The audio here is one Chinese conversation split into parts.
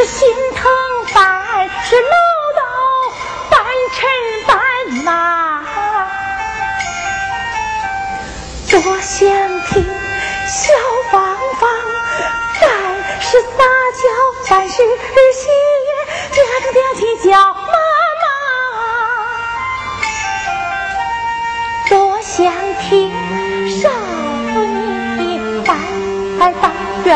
是心疼半，是唠叨半尘半呐。多想听小芳芳，但是撒娇，但是喜悦，这个娘亲叫妈妈。多想听少女的白白大圆。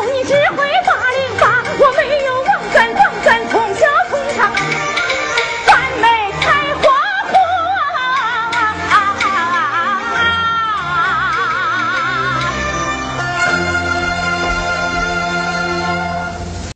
你只会。